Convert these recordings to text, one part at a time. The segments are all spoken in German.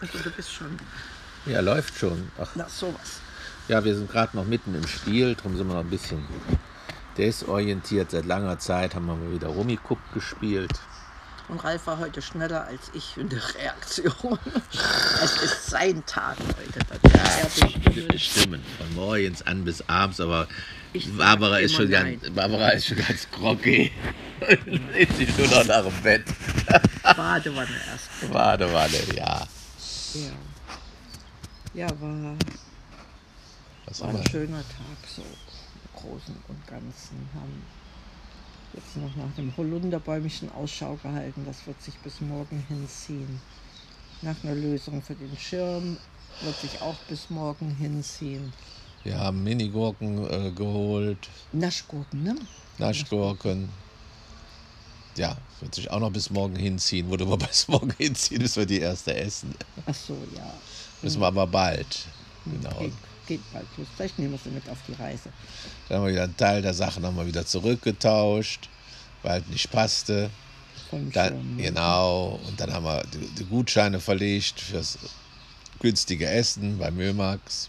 Also du bist schon Ja, läuft schon. Ach, nach sowas. ja, wir sind gerade noch mitten im Spiel, darum sind wir noch ein bisschen desorientiert. Seit langer Zeit haben wir mal wieder Rummikub gespielt. Und Ralf war heute schneller als ich in der Reaktion. es ist sein Tag heute. Ja. Bestimmen. Von morgens an bis abends, aber Ich Barbara ist, schon nein. ganz, Barbara ist schon ganz groggy. ist sie nur noch nach dem Bett. Badewanne erst. Badewanne, ja. Ja. Ja, war, Was war ein wir? schöner Tag so im Großen und Ganzen. Haben jetzt noch nach dem Holunderbäumchen Ausschau gehalten. Das wird sich bis morgen hinziehen. Nach einer Lösung für den Schirm wird sich auch bis morgen hinziehen. Wir haben Minigurken äh, geholt, Naschgurken, ne? Naschgurken. Ja, wird sich auch noch bis morgen hinziehen. Wurde aber bis morgen hinziehen, bis wir die erste essen. Ach so, ja. Müssen wir aber bald. Genau. Geht, geht bald los. Vielleicht nehmen wir sie mit auf die Reise. Dann haben wir wieder einen Teil der Sachen haben wir wieder zurückgetauscht, weil halt nicht passte. Vom Dann, ne? genau, und dann haben wir die, die Gutscheine verlegt fürs günstige Essen bei Mömax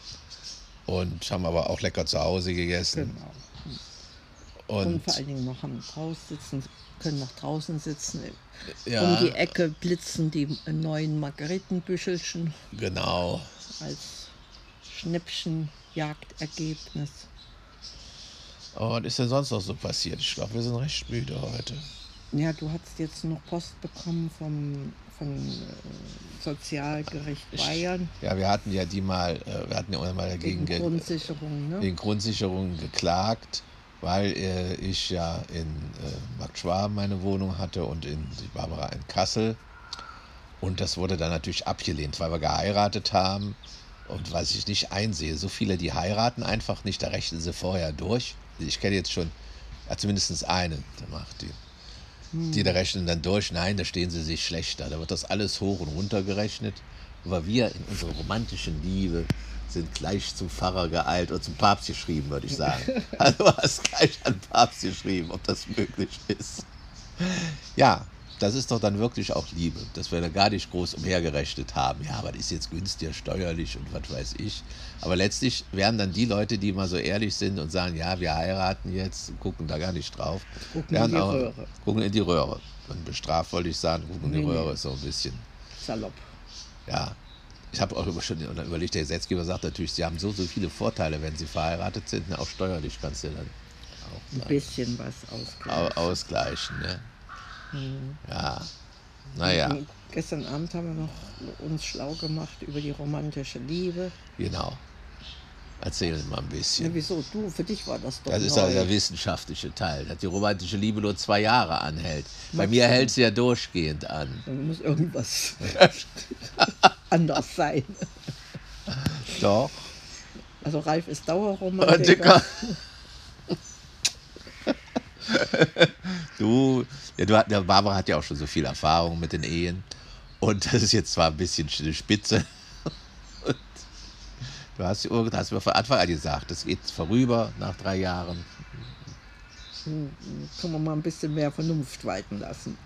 und haben aber auch lecker zu Hause gegessen. Genau. Und, Und vor allen Dingen noch haben draußen sitzen, können noch draußen sitzen. ja, Um die Ecke blitzen die neuen Margaritenbüschelchen genau. als Schnäppchenjagdergebnis. Aber was ist denn sonst noch so passiert? Ich glaube, wir sind recht müde heute. Ja, du hast jetzt noch Post bekommen vom, vom äh, Sozialgericht Bayern Ja, wir hatten ja die mal, äh, wir hatten ja auch mal dagegen wegen ge Grundsicherung. Ne? wegen Grundsicherung geklagt, weil äh, ich ja in äh, Markt Schwaben meine Wohnung hatte und in Barbara in Kassel. Und das wurde dann natürlich abgelehnt, weil wir geheiratet haben. Und was ich nicht einsehe, so viele, die heiraten einfach nicht, da rechnen sie vorher durch. Ich kenne jetzt schon, ja, zumindest eine, der macht die. Die da rechnen dann durch, nein, da stehen sie sich schlechter. Da wird das alles hoch und runter gerechnet. Aber wir in unserer romantischen Liebe sind gleich zum Pfarrer geeilt und zum Papst geschrieben, würde ich sagen. Also du hast gleich an den Papst geschrieben, ob das möglich ist. Ja, das ist doch dann wirklich auch Liebe, dass wir da gar nicht groß umhergerechnet haben. Ja, aber das ist jetzt günstiger steuerlich und was weiß ich. Aber letztlich werden dann die Leute, die mal so ehrlich sind und sagen, ja, wir heiraten jetzt, gucken da gar nicht drauf. Gucken in die auch, Röhre. Gucken in die Röhre. Und bestraft wollte ich sagen, gucken in die Nee, nee. Röhre ist so ein bisschen. Salopp. Ja, ich habe auch über- schon überlegt, der Gesetzgeber sagt natürlich, sie haben so, so viele Vorteile, wenn sie verheiratet sind. ne, Auch steuerlich kannst du dann Ein auch bisschen was ausgleichen. au- ausgleichen. Ne? Mhm. Ja, naja, Und Gestern Abend haben wir noch uns schlau gemacht über die romantische Liebe. genau. Erzähl mal ein Ja, bisschen. wieso? Du, für dich war das doch Das ist ja der wissenschaftliche Teil, dass die romantische Liebe nur zwei Jahre anhält. Bei mir Maximum. hält sie ja durchgehend an. Dann muss irgendwas anders sein. Doch. Also Ralf ist. Dauerromantiker. Du, ja, du, Barbara hat ja auch schon so viel Erfahrung mit den Ehen. Und das ist jetzt zwar ein bisschen eine Spitze. Und du hast, du hast mir von Anfang an gesagt, das geht vorüber nach drei Jahren. Können wir mal ein bisschen mehr Vernunft walten lassen.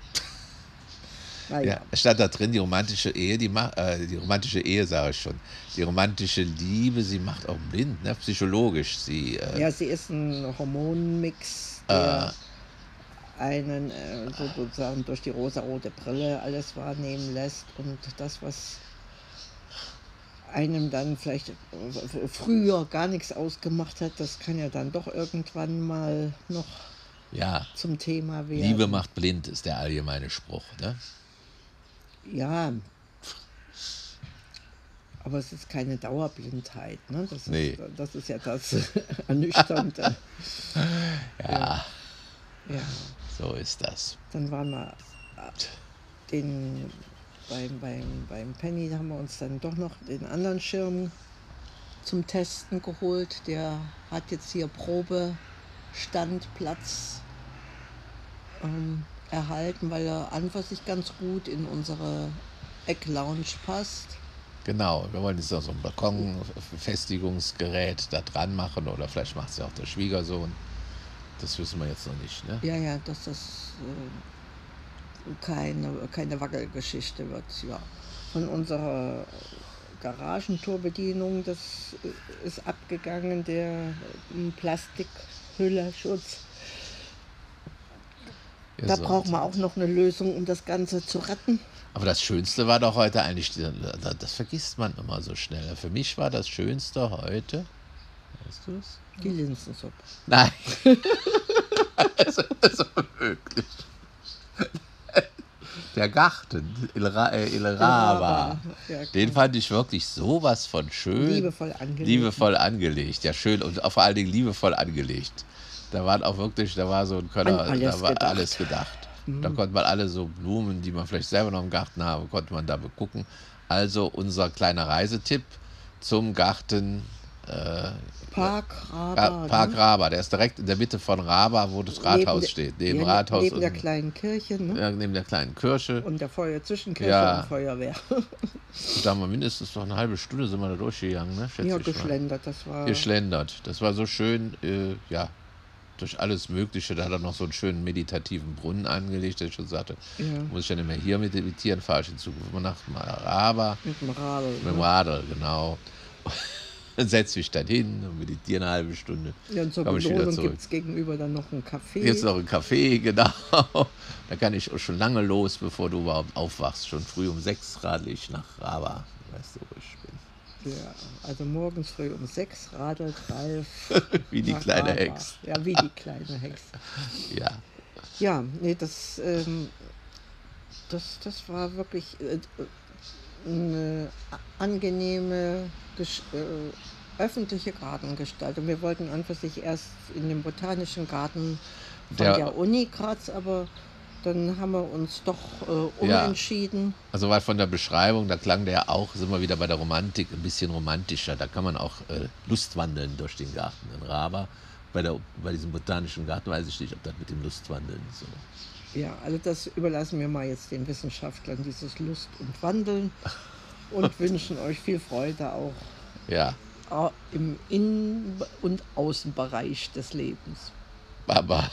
Naja, Ja, es stand da drin, die romantische Ehe, die, macht, äh, die romantische Ehe sage ich schon, die romantische Liebe, sie macht auch blind, ne? psychologisch. Sie, äh, ja, sie ist ein Hormonmix, der einen äh, sozusagen durch die rosarote Brille alles wahrnehmen lässt und das, was einem dann vielleicht äh, früher gar nichts ausgemacht hat, das kann ja dann doch irgendwann mal noch ja, zum Thema werden. Liebe macht blind, ist der allgemeine Spruch. Ne? Ja. Aber es ist keine Dauerblindheit. Ne? Das, Nee. ist, das ist ja das Ernüchternde. Ja, Ja. so ist das. Dann waren wir den, beim, beim, beim Penny, haben wir uns dann doch noch den anderen Schirm zum Testen geholt. Der hat jetzt hier Probestandplatz ähm, erhalten, weil er an für sich ganz gut in unsere Ecklounge passt. Genau, wir wollen jetzt noch so ein Balkonbefestigungsgerät da dran machen oder vielleicht macht es ja auch der Schwiegersohn. Das wissen wir jetzt noch nicht. Ne? Ja, ja, dass das keine, keine Wackelgeschichte wird. Ja. Von unserer Garagentorbedienung, das ist abgegangen, der Plastikhüllerschutz. Da brauchen wir auch noch eine Lösung, um das Ganze zu retten. Aber das Schönste war doch heute eigentlich, das vergisst man immer so schnell. Für mich war das Schönste heute, weißt du es? Die Linsensuppe. Nein. das ist unmöglich. Der Garten, Il, Ra äh, Il Rava. Ja, Den fand ich wirklich sowas von schön. Liebevoll angelegt. Liebevoll angelegt, ja schön und vor allen Dingen liebevoll angelegt. Da waren auch wirklich, da war so ein Könner, da war gedacht. Mhm. alles gedacht. Da konnte man alle so Blumen, die man vielleicht selber noch im Garten habe, konnte man da begucken. Also unser kleiner Reisetipp zum Garten äh, Park Ra Raber. Park ne? Raba. Der ist direkt in der Mitte von Raba, wo das Rathaus Neben- steht. Neben ja, Rathaus Neben der kleinen Kirche ne? ja, neben der kleinen Kirche. und der Feuer Zwischenkirche Ja. und Feuerwehr. Da haben wir mindestens noch eine halbe Stunde sind wir da durchgegangen, ne? Schätze ja, mal. geschlendert. Das war geschlendert. Das war so schön, äh, ja, durch alles Mögliche. Da hat er noch so einen schönen meditativen Brunnen angelegt, der ich schon sagte, ja, muss ich ja nicht mehr hier meditieren, fahre ich in Zukunft immer nach Maraba, mit dem Radl. mit dem? Radl, genau. Dann setze mich dann hin und meditiere eine halbe Stunde. Ja, und zur Komm ich Belohnung gibt es gegenüber dann noch einen Kaffee. Jetzt noch ein Kaffee, genau. Da kann ich auch schon lange los, bevor du überhaupt aufwachst. Schon früh um sechs radel ich nach Raba. Weißt du, wo ich also morgens früh um sechs radelt Ralf. Wie die kleine Raber. Hex. Ja, wie die kleine Hexe. Ja. Ja, nee, das, ähm, das, das war wirklich äh, eine angenehme Gesch äh, öffentliche Gartengestaltung. Wir wollten an für sich erst in den botanischen Garten von Der- der, Uni Graz, aber dann haben wir uns doch äh, Ja. umentschieden. Also weil von der Beschreibung, da klang der auch, sind wir wieder bei der Romantik, ein bisschen romantischer. Da kann man auch äh, Lustwandeln durch den Garten in Raba. Bei, der, bei diesem botanischen Garten weiß ich nicht, ob das mit dem Lustwandeln so. Ja, also das überlassen wir mal jetzt den Wissenschaftlern, dieses Lust und Wandeln und wünschen euch viel Freude auch Ja, im Innen- und Außenbereich des Lebens. aber